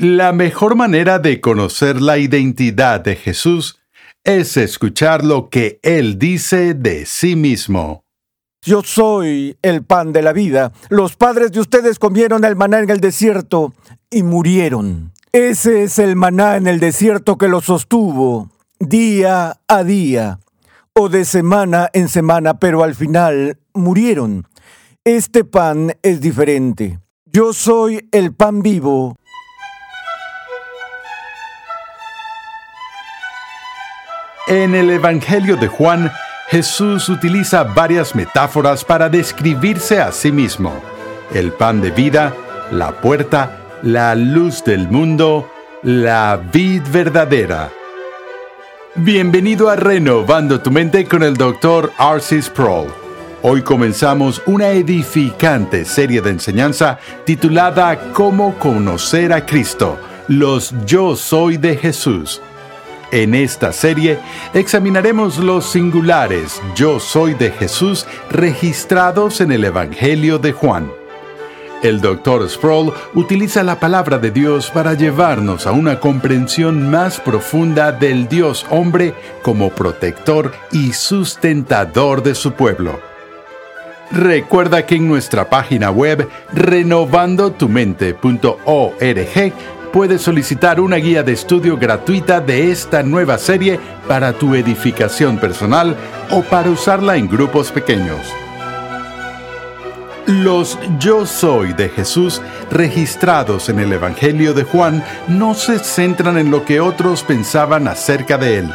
La mejor manera de conocer la identidad de Jesús es escuchar lo que Él dice de sí mismo. Yo soy el pan de la vida. Los padres de ustedes comieron el maná en el desierto y murieron. Ese es el maná en el desierto que los sostuvo día a día o de semana en semana, pero al final murieron. Este pan es diferente. Yo soy el pan vivo En el Evangelio de Juan, Jesús utiliza varias metáforas para describirse a sí mismo. El pan de vida, la puerta, la luz del mundo, la vid verdadera. Bienvenido a Renovando tu mente con el Dr. Arcis Sproul. Hoy comenzamos una edificante serie de enseñanza titulada Cómo conocer a Cristo, los yo soy de Jesús. En esta serie examinaremos los singulares Yo soy de Jesús registrados en el Evangelio de Juan. El Dr. Sproul utiliza la palabra de Dios para llevarnos a una comprensión más profunda del Dios hombre como protector y sustentador de su pueblo. Recuerda que en nuestra página web renovandotumente.org puedes solicitar una guía de estudio gratuita de esta nueva serie para tu edificación personal o para usarla en grupos pequeños. Los yo soy de Jesús registrados en el Evangelio de Juan no se centran en lo que otros pensaban acerca de él.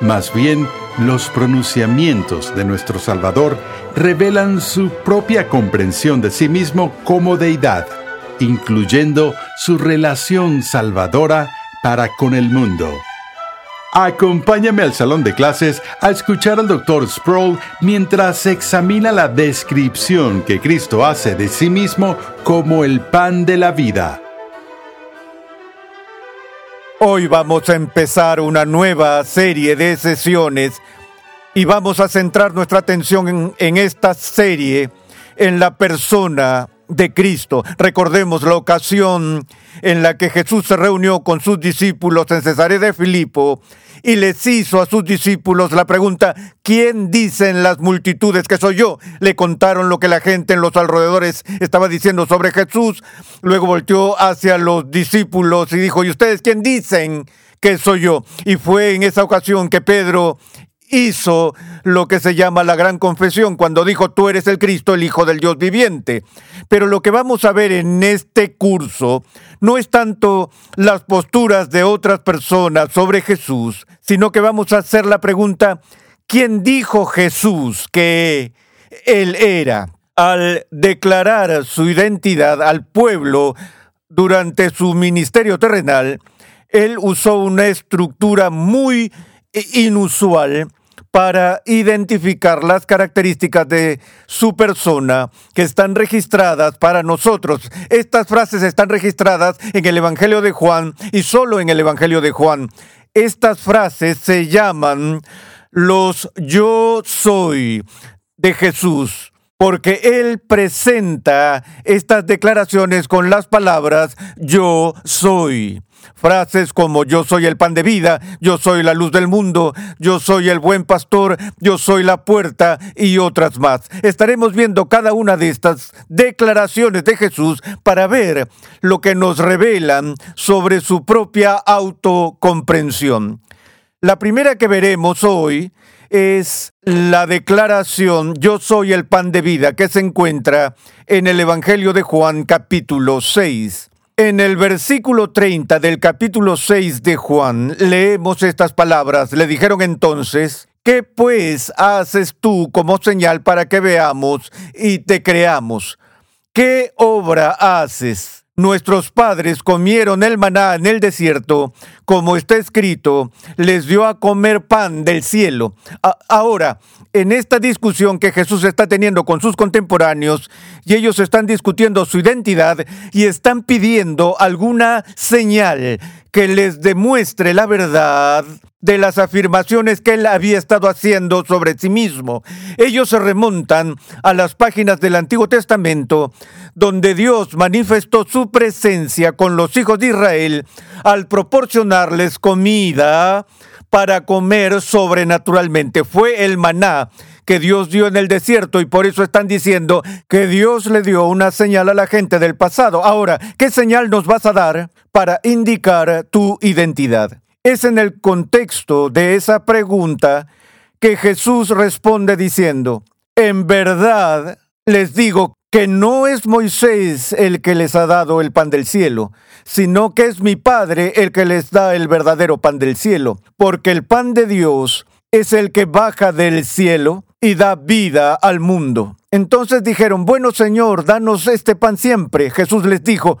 Más bien, los pronunciamientos de nuestro Salvador revelan su propia comprensión de sí mismo como deidad incluyendo su relación salvadora para con el mundo. Acompáñame al salón de clases a escuchar al Dr. Sproul mientras examina la descripción que Cristo hace de sí mismo como el pan de la vida. Hoy vamos a empezar una nueva serie de sesiones y vamos a centrar nuestra atención en, en esta serie en la persona de Cristo. Recordemos la ocasión en la que Jesús se reunió con sus discípulos en Cesarea de Filipo y les hizo a sus discípulos la pregunta, ¿quién dicen las multitudes que soy yo? Le contaron lo que la gente en los alrededores estaba diciendo sobre Jesús. Luego volteó hacia los discípulos y dijo, ¿y ustedes quién dicen que soy yo? Y fue en esa ocasión que Pedro hizo lo que se llama la gran confesión cuando dijo tú eres el Cristo, el Hijo del Dios viviente. Pero lo que vamos a ver en este curso no es tanto las posturas de otras personas sobre Jesús, sino que vamos a hacer la pregunta, ¿quién dijo Jesús que él era? Al declarar su identidad al pueblo durante su ministerio terrenal, él usó una estructura muy inusual para identificar las características de su persona que están registradas para nosotros. Estas frases están registradas en el Evangelio de Juan y solo en el Evangelio de Juan. Estas frases se llaman los yo soy de Jesús porque Él presenta estas declaraciones con las palabras yo soy. Frases como yo soy el pan de vida, yo soy la luz del mundo, yo soy el buen pastor, yo soy la puerta y otras más. Estaremos viendo cada una de estas declaraciones de Jesús para ver lo que nos revelan sobre su propia autocomprensión. La primera que veremos hoy es la declaración Yo soy el pan de vida que se encuentra en el Evangelio de Juan capítulo 6. En el versículo 30 del capítulo 6 de Juan leemos estas palabras. Le dijeron entonces, ¿qué pues haces tú como señal para que veamos y te creamos? ¿Qué obra haces? Nuestros padres comieron el maná en el desierto, como está escrito, les dio a comer pan del cielo. ahora, en esta discusión que Jesús está teniendo con sus contemporáneos, y ellos están discutiendo su identidad y están pidiendo alguna señal que les demuestre la verdad, de las afirmaciones que él había estado haciendo sobre sí mismo. Ellos se remontan a las páginas del Antiguo Testamento, donde Dios manifestó su presencia con los hijos de Israel al proporcionarles comida para comer sobrenaturalmente. Fue el maná que Dios dio en el desierto y por eso están diciendo que Dios le dio una señal a la gente del pasado. Ahora, ¿qué señal nos vas a dar para indicar tu identidad? Es en el contexto de esa pregunta que Jesús responde diciendo, en verdad les digo que no es Moisés el que les ha dado el pan del cielo, sino que es mi Padre el que les da el verdadero pan del cielo, porque el pan de Dios es el que baja del cielo y da vida al mundo. Entonces dijeron, bueno Señor, danos este pan siempre. Jesús les dijo,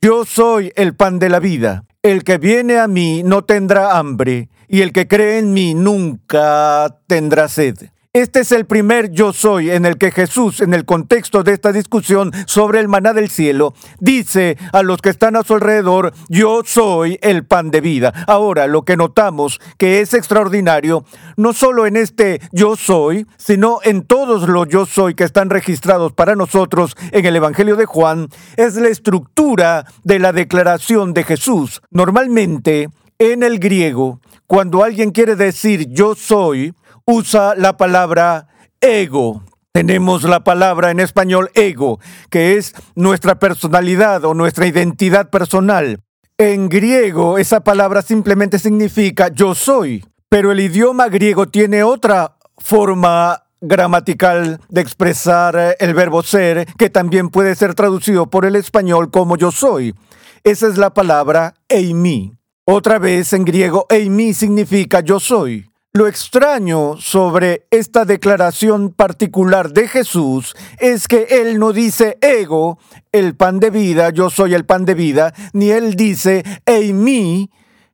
yo soy el pan de la vida. El que viene a mí no tendrá hambre, y el que cree en mí nunca tendrá sed. Este es el primer yo soy en el que Jesús, en el contexto de esta discusión sobre el maná del cielo, dice a los que están a su alrededor, yo soy el pan de vida. Ahora, lo que notamos que es extraordinario, no solo en este yo soy, sino en todos los yo soy que están registrados para nosotros en el Evangelio de Juan, es la estructura de la declaración de Jesús. Normalmente, en el griego, cuando alguien quiere decir yo soy, usa la palabra ego. Tenemos la palabra en español ego, que es nuestra personalidad o nuestra identidad personal. En griego esa palabra simplemente significa yo soy, pero el idioma griego tiene otra forma gramatical de expresar el verbo ser que también puede ser traducido por el español como yo soy. Esa es la palabra eimi. Otra vez en griego eimi significa yo soy. Lo extraño sobre esta declaración particular de Jesús es que Él no dice ego, el pan de vida, yo soy el pan de vida, ni Él dice mí,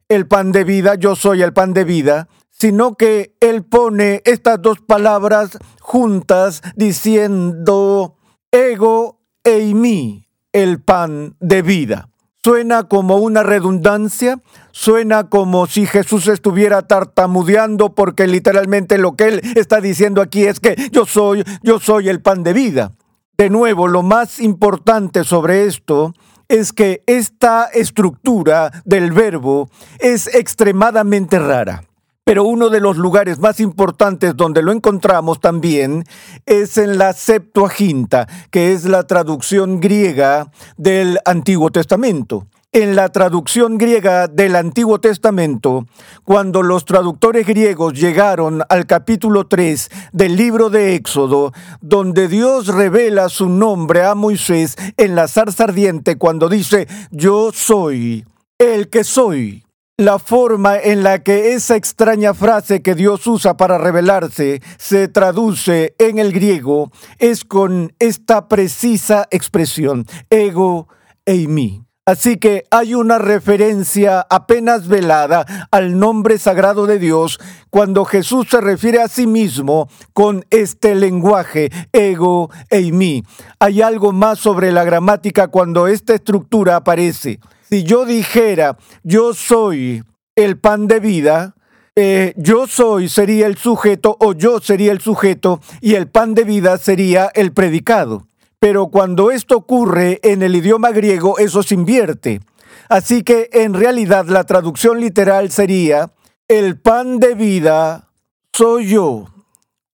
el pan de vida, yo soy el pan de vida, sino que Él pone estas dos palabras juntas diciendo ego mí, el pan de vida. Suena como una redundancia, suena como si Jesús estuviera tartamudeando porque literalmente lo que él está diciendo aquí es que yo soy, yo soy el pan de vida. De nuevo, lo más importante sobre esto es que esta estructura del verbo es extremadamente rara. Pero uno de los lugares más importantes donde lo encontramos también es en la Septuaginta, que es la traducción griega del Antiguo Testamento. En la traducción griega del Antiguo Testamento, cuando los traductores griegos llegaron al capítulo 3 del libro de Éxodo, donde Dios revela su nombre a Moisés en la zarza ardiente cuando dice, yo soy el que soy. La forma en la que esa extraña frase que Dios usa para revelarse se traduce en el griego es con esta precisa expresión, ego eimi. Así que hay una referencia apenas velada al nombre sagrado de Dios cuando Jesús se refiere a sí mismo con este lenguaje, ego eimi. Hay algo más sobre la gramática cuando esta estructura aparece. Si yo dijera, yo soy el pan de vida, eh, yo soy sería el sujeto o yo sería el sujeto y el pan de vida sería el predicado. Pero cuando esto ocurre en el idioma griego, eso se invierte. Así que en realidad la traducción literal sería, el pan de vida soy yo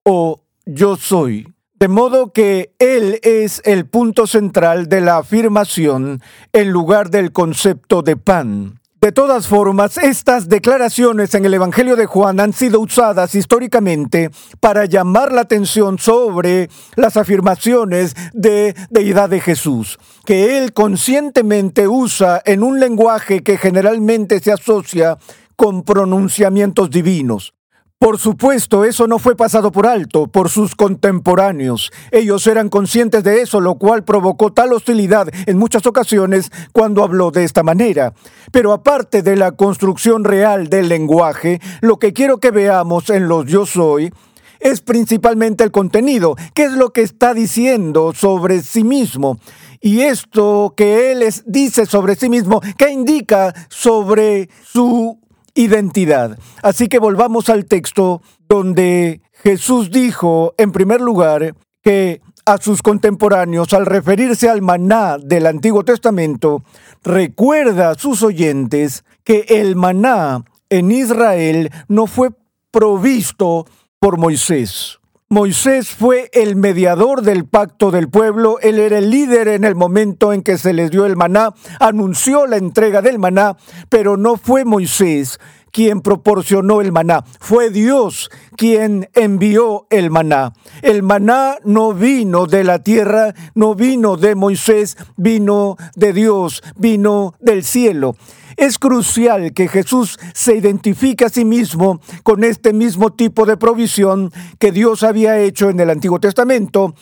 o yo soy. De modo que Él es el punto central de la afirmación en lugar del concepto de pan. De todas formas, estas declaraciones en el Evangelio de Juan han sido usadas históricamente para llamar la atención sobre las afirmaciones de deidad de Jesús, que Él conscientemente usa en un lenguaje que generalmente se asocia con pronunciamientos divinos. Por supuesto, eso no fue pasado por alto por sus contemporáneos. Ellos eran conscientes de eso, lo cual provocó tal hostilidad en muchas ocasiones cuando habló de esta manera. Pero aparte de la construcción real del lenguaje, lo que quiero que veamos en los yo soy es principalmente el contenido, qué es lo que está diciendo sobre sí mismo. Y esto que él dice sobre sí mismo, ¿qué indica sobre su identidad. Así que volvamos al texto donde Jesús dijo, en primer lugar, que a sus contemporáneos, al referirse al maná del Antiguo Testamento, recuerda a sus oyentes que el maná en Israel no fue provisto por Moisés. Moisés fue el mediador del pacto del pueblo, él era el líder en el momento en que se les dio el maná, anunció la entrega del maná, pero no fue Moisés quien proporcionó el maná, fue Dios quien envió el maná. El maná no vino de la tierra, no vino de Moisés, vino de Dios, vino del cielo. Es crucial que Jesús se identifique a sí mismo con este mismo tipo de provisión que Dios había hecho en el Antiguo Testamento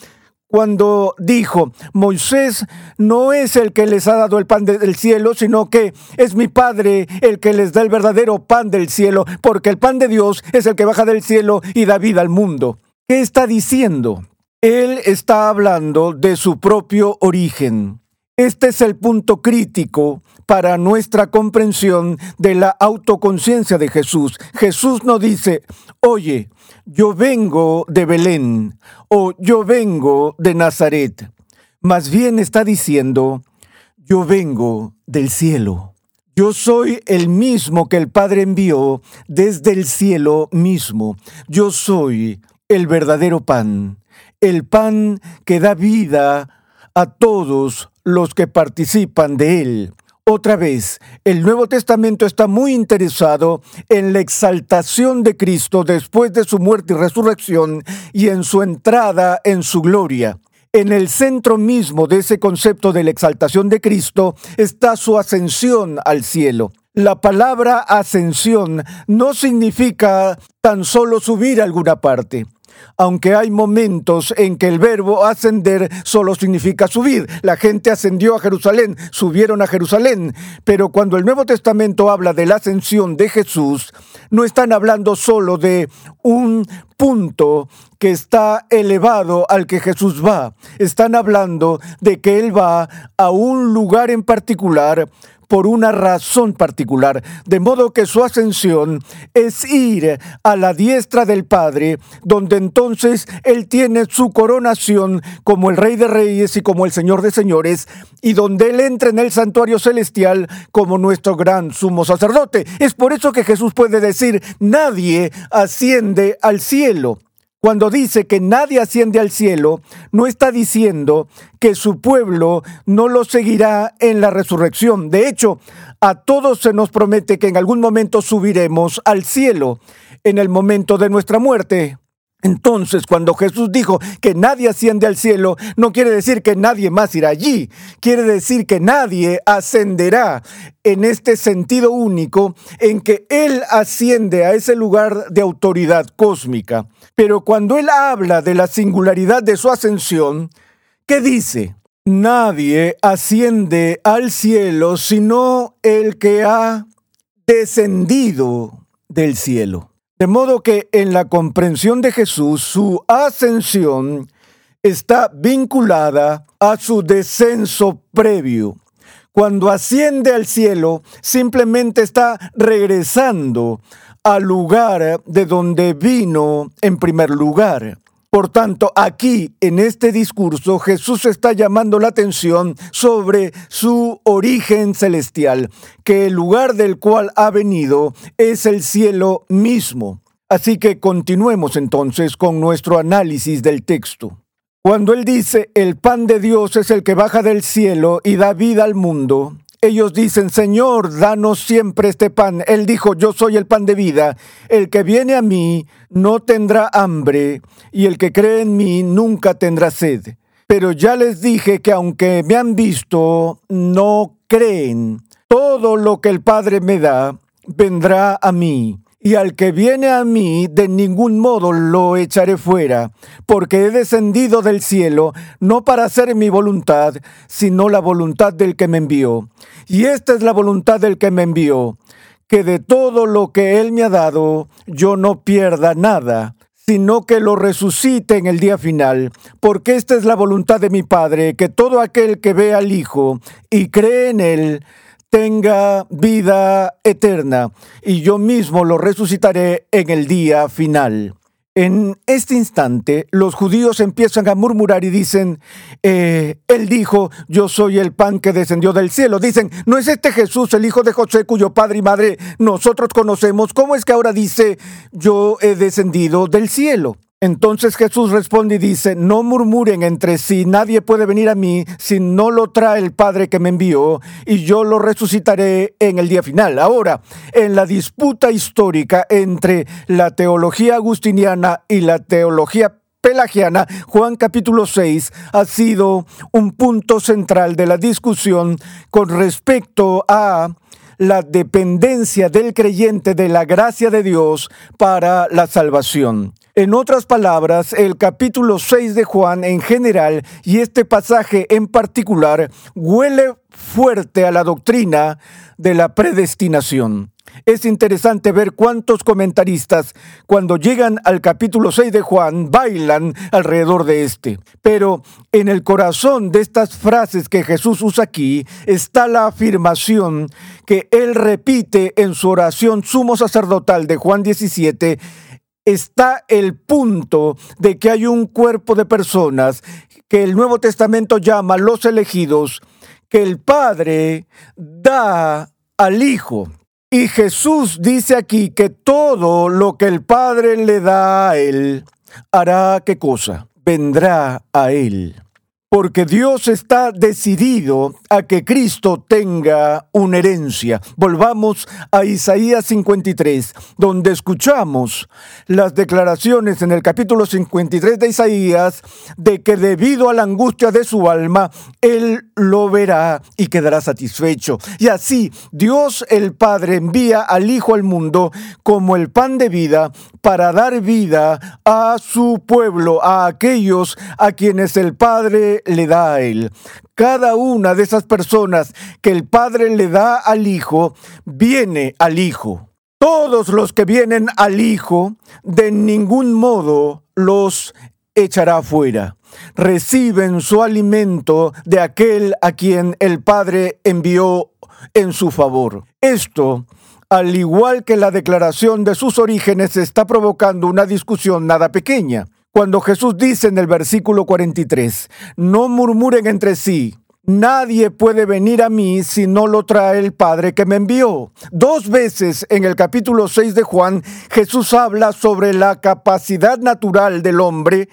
cuando dijo, Moisés no es el que les ha dado el pan del cielo, sino que es mi Padre el que les da el verdadero pan del cielo, porque el pan de Dios es el que baja del cielo y da vida al mundo. ¿Qué está diciendo? Él está hablando de su propio origen. Este es el punto crítico para nuestra comprensión de la autoconciencia de Jesús. Jesús no dice, oye, yo vengo de Belén o yo vengo de Nazaret. Más bien está diciendo, yo vengo del cielo. Yo soy el mismo que el Padre envió desde el cielo mismo. Yo soy el verdadero pan, el pan que da vida a todos los que participan de él. Otra vez, el Nuevo Testamento está muy interesado en la exaltación de Cristo después de su muerte y resurrección y en su entrada en su gloria. En el centro mismo de ese concepto de la exaltación de Cristo está su ascensión al cielo. La palabra ascensión no significa tan solo subir a alguna parte aunque hay momentos en que el verbo ascender solo significa subir. La gente ascendió a Jerusalén, subieron a Jerusalén, pero cuando el Nuevo Testamento habla de la ascensión de Jesús, no están hablando solo de un punto que está elevado al que Jesús va. Están hablando de que Él va a un lugar en particular por una razón particular, de modo que su ascensión es ir a la diestra del Padre, donde entonces Él tiene su coronación como el Rey de Reyes y como el Señor de Señores, y donde Él entra en el santuario celestial como nuestro gran sumo sacerdote. Es por eso que Jesús puede decir, nadie asciende al cielo. Cuando dice que nadie asciende al cielo, no está diciendo que su pueblo no lo seguirá en la resurrección. De hecho, a todos se nos promete que en algún momento subiremos al cielo en el momento de nuestra muerte. Entonces, cuando Jesús dijo que nadie asciende al cielo, no quiere decir que nadie más irá allí, quiere decir que nadie ascenderá en este sentido único en que Él asciende a ese lugar de autoridad cósmica. Pero cuando Él habla de la singularidad de su ascensión, ¿qué dice? Nadie asciende al cielo sino el que ha descendido del cielo. De modo que en la comprensión de Jesús, su ascensión está vinculada a su descenso previo. Cuando asciende al cielo, simplemente está regresando al lugar de donde vino en primer lugar. Por tanto, aquí en este discurso Jesús está llamando la atención sobre su origen celestial, que el lugar del cual ha venido es el cielo mismo. Así que continuemos entonces con nuestro análisis del texto. Cuando Él dice, el pan de Dios es el que baja del cielo y da vida al mundo, ellos dicen, Señor, danos siempre este pan. Él dijo, yo soy el pan de vida. El que viene a mí no tendrá hambre, y el que cree en mí nunca tendrá sed. Pero ya les dije que aunque me han visto, no creen. Todo lo que el Padre me da, vendrá a mí y al que viene a mí de ningún modo lo echaré fuera, porque he descendido del cielo no para hacer mi voluntad, sino la voluntad del que me envió. Y esta es la voluntad del que me envió, que de todo lo que él me ha dado yo no pierda nada, sino que lo resucite en el día final, porque esta es la voluntad de mi Padre, que todo aquel que ve al Hijo y cree en él, tenga vida eterna y yo mismo lo resucitaré en el día final. En este instante, los judíos empiezan a murmurar y dicen, eh, Él dijo, yo soy el pan que descendió del cielo. Dicen, ¿no es este Jesús el hijo de José cuyo padre y madre nosotros conocemos? ¿Cómo es que ahora dice, yo he descendido del cielo? Entonces Jesús responde y dice, no murmuren entre sí, nadie puede venir a mí si no lo trae el Padre que me envió, y yo lo resucitaré en el día final. Ahora, en la disputa histórica entre la teología agustiniana y la teología pelagiana, Juan capítulo 6 ha sido un punto central de la discusión con respecto a la dependencia del creyente de la gracia de Dios para la salvación. En otras palabras, el capítulo 6 de Juan en general y este pasaje en particular huele fuerte a la doctrina de la predestinación. Es interesante ver cuántos comentaristas, cuando llegan al capítulo 6 de Juan, bailan alrededor de este. Pero en el corazón de estas frases que Jesús usa aquí está la afirmación que él repite en su oración sumo sacerdotal de Juan 17 está el punto de que hay un cuerpo de personas que el Nuevo Testamento llama los elegidos, que el Padre da al Hijo. Y Jesús dice aquí que todo lo que el Padre le da a Él, hará qué cosa? Vendrá a Él porque Dios está decidido a que Cristo tenga una herencia. Volvamos a Isaías 53, donde escuchamos las declaraciones en el capítulo 53 de Isaías de que debido a la angustia de su alma, Él lo verá y quedará satisfecho. Y así Dios el Padre envía al Hijo al mundo como el pan de vida para dar vida a su pueblo, a aquellos a quienes el Padre le da a él. Cada una de esas personas que el Padre le da al Hijo, viene al Hijo. Todos los que vienen al Hijo, de ningún modo los echará fuera. Reciben su alimento de aquel a quien el Padre envió en su favor. Esto al igual que la declaración de sus orígenes, está provocando una discusión nada pequeña. Cuando Jesús dice en el versículo 43, no murmuren entre sí, Nadie puede venir a mí si no lo trae el Padre que me envió. Dos veces en el capítulo 6 de Juan, Jesús habla sobre la capacidad natural del hombre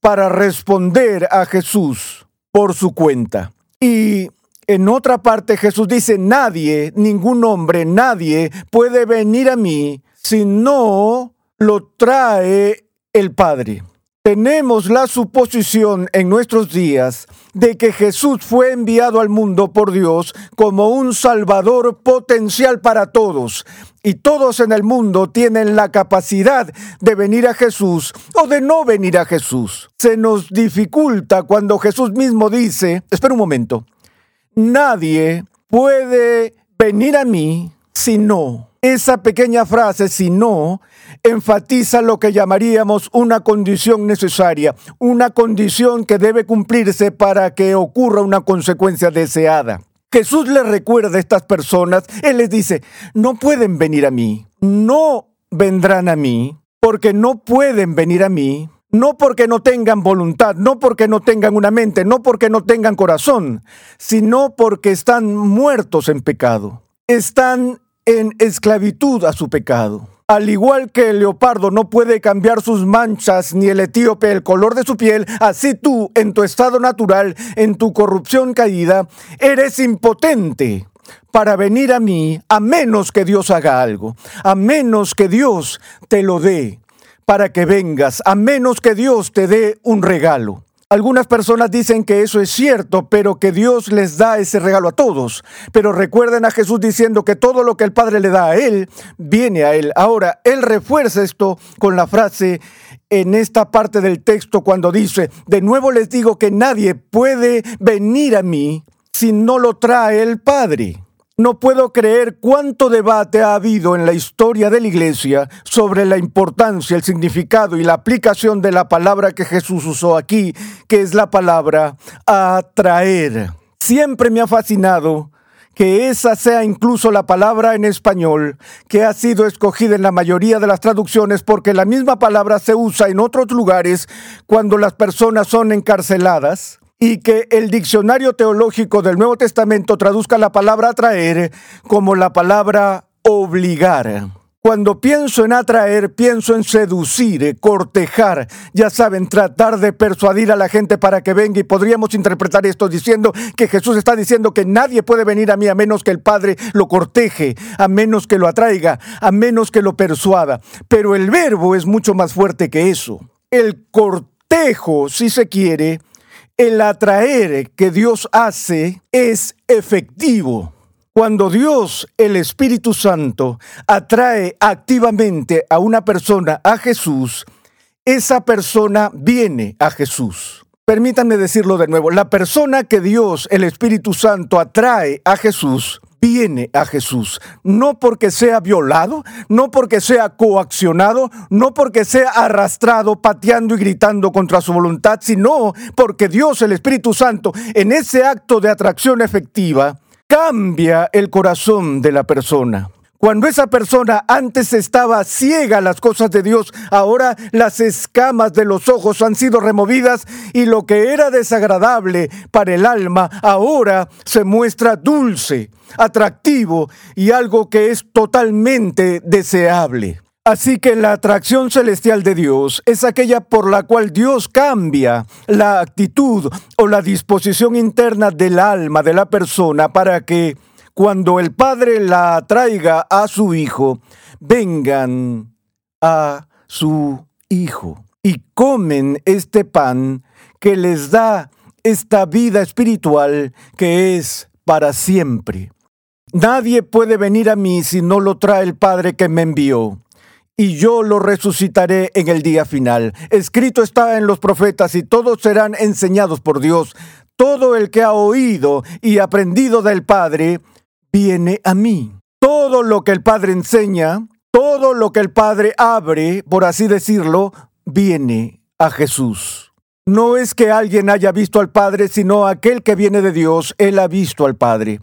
para responder a Jesús por su cuenta. Y en otra parte Jesús dice, nadie, ningún hombre, nadie puede venir a mí si no lo trae el Padre. Tenemos la suposición en nuestros días de que Jesús fue enviado al mundo por Dios como un Salvador potencial para todos. Y todos en el mundo tienen la capacidad de venir a Jesús o de no venir a Jesús. Se nos dificulta cuando Jesús mismo dice, espera un momento, nadie puede venir a mí si no. Esa pequeña frase, si no, enfatiza lo que llamaríamos una condición necesaria, una condición que debe cumplirse para que ocurra una consecuencia deseada. Jesús le recuerda a estas personas, Él les dice, no pueden venir a mí, no vendrán a mí, porque no pueden venir a mí no porque no tengan voluntad, no porque no tengan una mente, no porque no tengan corazón, sino porque están muertos en pecado. Están en esclavitud a su pecado. Al igual que el leopardo no puede cambiar sus manchas ni el etíope el color de su piel, así tú, en tu estado natural, en tu corrupción caída, eres impotente para venir a mí a menos que Dios haga algo, a menos que Dios te lo dé para que vengas, a menos que Dios te dé un regalo. Algunas personas dicen que eso es cierto, pero que Dios les da ese regalo a todos. Pero recuerden a Jesús diciendo que todo lo que el Padre le da a Él, viene a Él. Ahora, Él refuerza esto con la frase en esta parte del texto cuando dice, de nuevo les digo que nadie puede venir a mí si no lo trae el Padre. No puedo creer cuánto debate ha habido en la historia de la Iglesia sobre la importancia, el significado y la aplicación de la palabra que Jesús usó aquí, que es la palabra atraer. Siempre me ha fascinado que esa sea incluso la palabra en español que ha sido escogida en la mayoría de las traducciones porque la misma palabra se usa en otros lugares cuando las personas son encarceladas y que el diccionario teológico del Nuevo Testamento traduzca la palabra atraer como la palabra obligar. Cuando pienso en atraer, pienso en seducir, cortejar, ya saben, tratar de persuadir a la gente para que venga y podríamos interpretar esto diciendo que Jesús está diciendo que nadie puede venir a mí a menos que el Padre lo corteje, a menos que lo atraiga, a menos que lo persuada. Pero el verbo es mucho más fuerte que eso. El cortejo, si se quiere, el atraer que Dios hace es efectivo. Cuando Dios, el Espíritu Santo, atrae activamente a una persona a Jesús, esa persona viene a Jesús. Permítanme decirlo de nuevo, la persona que Dios, el Espíritu Santo, atrae a Jesús, viene a Jesús, no porque sea violado, no porque sea coaccionado, no porque sea arrastrado, pateando y gritando contra su voluntad, sino porque Dios, el Espíritu Santo, en ese acto de atracción efectiva, cambia el corazón de la persona. Cuando esa persona antes estaba ciega a las cosas de Dios, ahora las escamas de los ojos han sido removidas y lo que era desagradable para el alma ahora se muestra dulce, atractivo y algo que es totalmente deseable. Así que la atracción celestial de Dios es aquella por la cual Dios cambia la actitud o la disposición interna del alma de la persona para que cuando el Padre la traiga a su Hijo, vengan a su Hijo y comen este pan que les da esta vida espiritual que es para siempre. Nadie puede venir a mí si no lo trae el Padre que me envió y yo lo resucitaré en el día final. Escrito está en los profetas y todos serán enseñados por Dios. Todo el que ha oído y aprendido del Padre viene a mí. Todo lo que el Padre enseña, todo lo que el Padre abre, por así decirlo, viene a Jesús. No es que alguien haya visto al Padre, sino aquel que viene de Dios, él ha visto al Padre.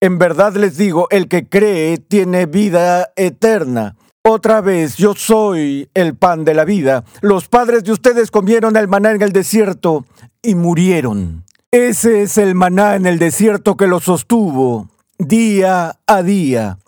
En verdad les digo, el que cree tiene vida eterna. Otra vez, yo soy el pan de la vida. Los padres de ustedes comieron el maná en el desierto y murieron. Ese es el maná en el desierto que los sostuvo día a día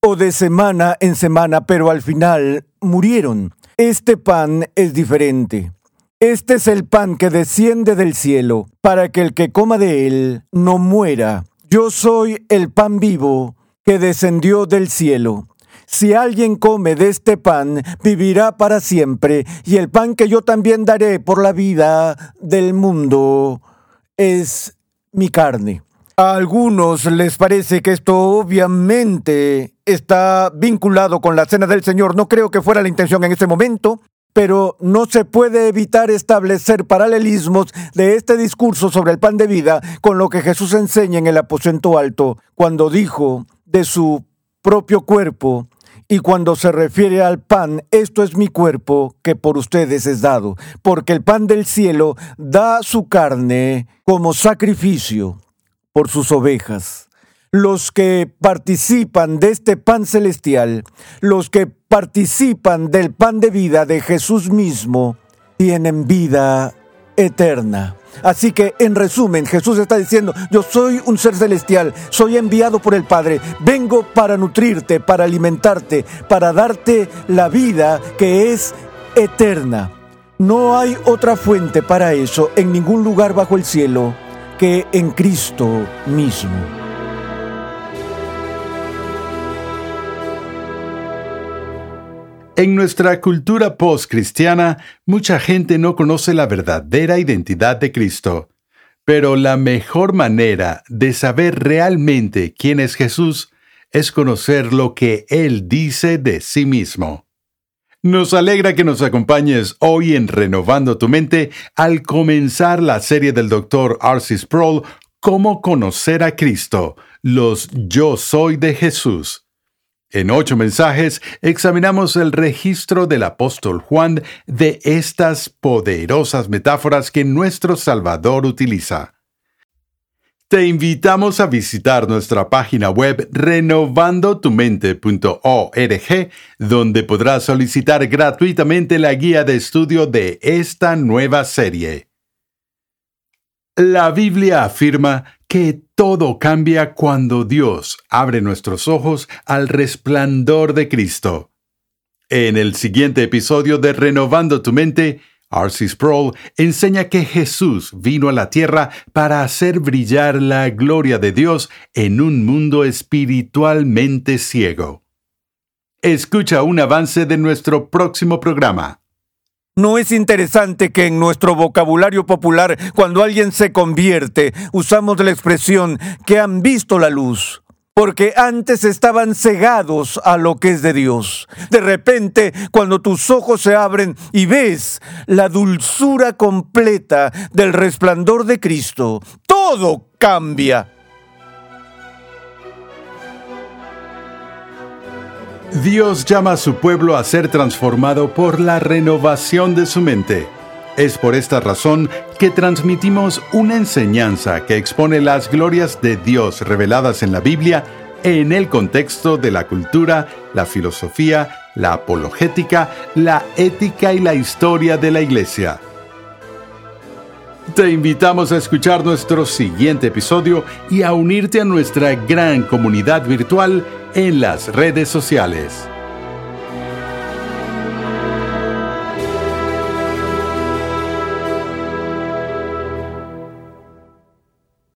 o de semana en semana, pero al final murieron. Este pan es diferente. Este es el pan que desciende del cielo, para que el que coma de él no muera. Yo soy el pan vivo que descendió del cielo. Si alguien come de este pan, vivirá para siempre, y el pan que yo también daré por la vida del mundo es mi carne. A algunos les parece que esto obviamente está vinculado con la cena del Señor. No creo que fuera la intención en este momento, pero no se puede evitar establecer paralelismos de este discurso sobre el pan de vida con lo que Jesús enseña en el aposento alto, cuando dijo de su propio cuerpo, y cuando se refiere al pan, esto es mi cuerpo que por ustedes es dado, porque el pan del cielo da su carne como sacrificio por sus ovejas. Los que participan de este pan celestial, los que participan del pan de vida de Jesús mismo, tienen vida eterna. Así que, en resumen, Jesús está diciendo, yo soy un ser celestial, soy enviado por el Padre, vengo para nutrirte, para alimentarte, para darte la vida que es eterna. No hay otra fuente para eso en ningún lugar bajo el cielo que en Cristo mismo. En nuestra cultura post-cristiana, mucha gente no conoce la verdadera identidad de Cristo. Pero la mejor manera de saber realmente quién es Jesús es conocer lo que Él dice de sí mismo. Nos alegra que nos acompañes hoy en Renovando tu Mente al comenzar la serie del Dr. Arcis Sproul, Cómo conocer a Cristo, los Yo Soy de Jesús. En ocho mensajes examinamos el registro del apóstol Juan de estas poderosas metáforas que nuestro Salvador utiliza. Te invitamos a visitar nuestra página web renovandotumente.org, donde podrás solicitar gratuitamente la guía de estudio de esta nueva serie. La Biblia afirma que todo cambia cuando Dios abre nuestros ojos al resplandor de Cristo. En el siguiente episodio de Renovando tu Mente, R.C. Sproul enseña que Jesús vino a la tierra para hacer brillar la gloria de Dios en un mundo espiritualmente ciego. Escucha un avance de nuestro próximo programa. ¿No es interesante que en nuestro vocabulario popular, cuando alguien se convierte, usamos la expresión que han visto la luz? Porque antes estaban cegados a lo que es de Dios. De repente, cuando tus ojos se abren y ves la dulzura completa del resplandor de Cristo, todo cambia. Dios llama a su pueblo a ser transformado por la renovación de su mente. Es por esta razón que transmitimos una enseñanza que expone las glorias de Dios reveladas en la Biblia en el contexto de la cultura, la filosofía, la apologética, la ética y la historia de la Iglesia. Te invitamos a escuchar nuestro siguiente episodio y a unirte a nuestra gran comunidad virtual en las redes sociales.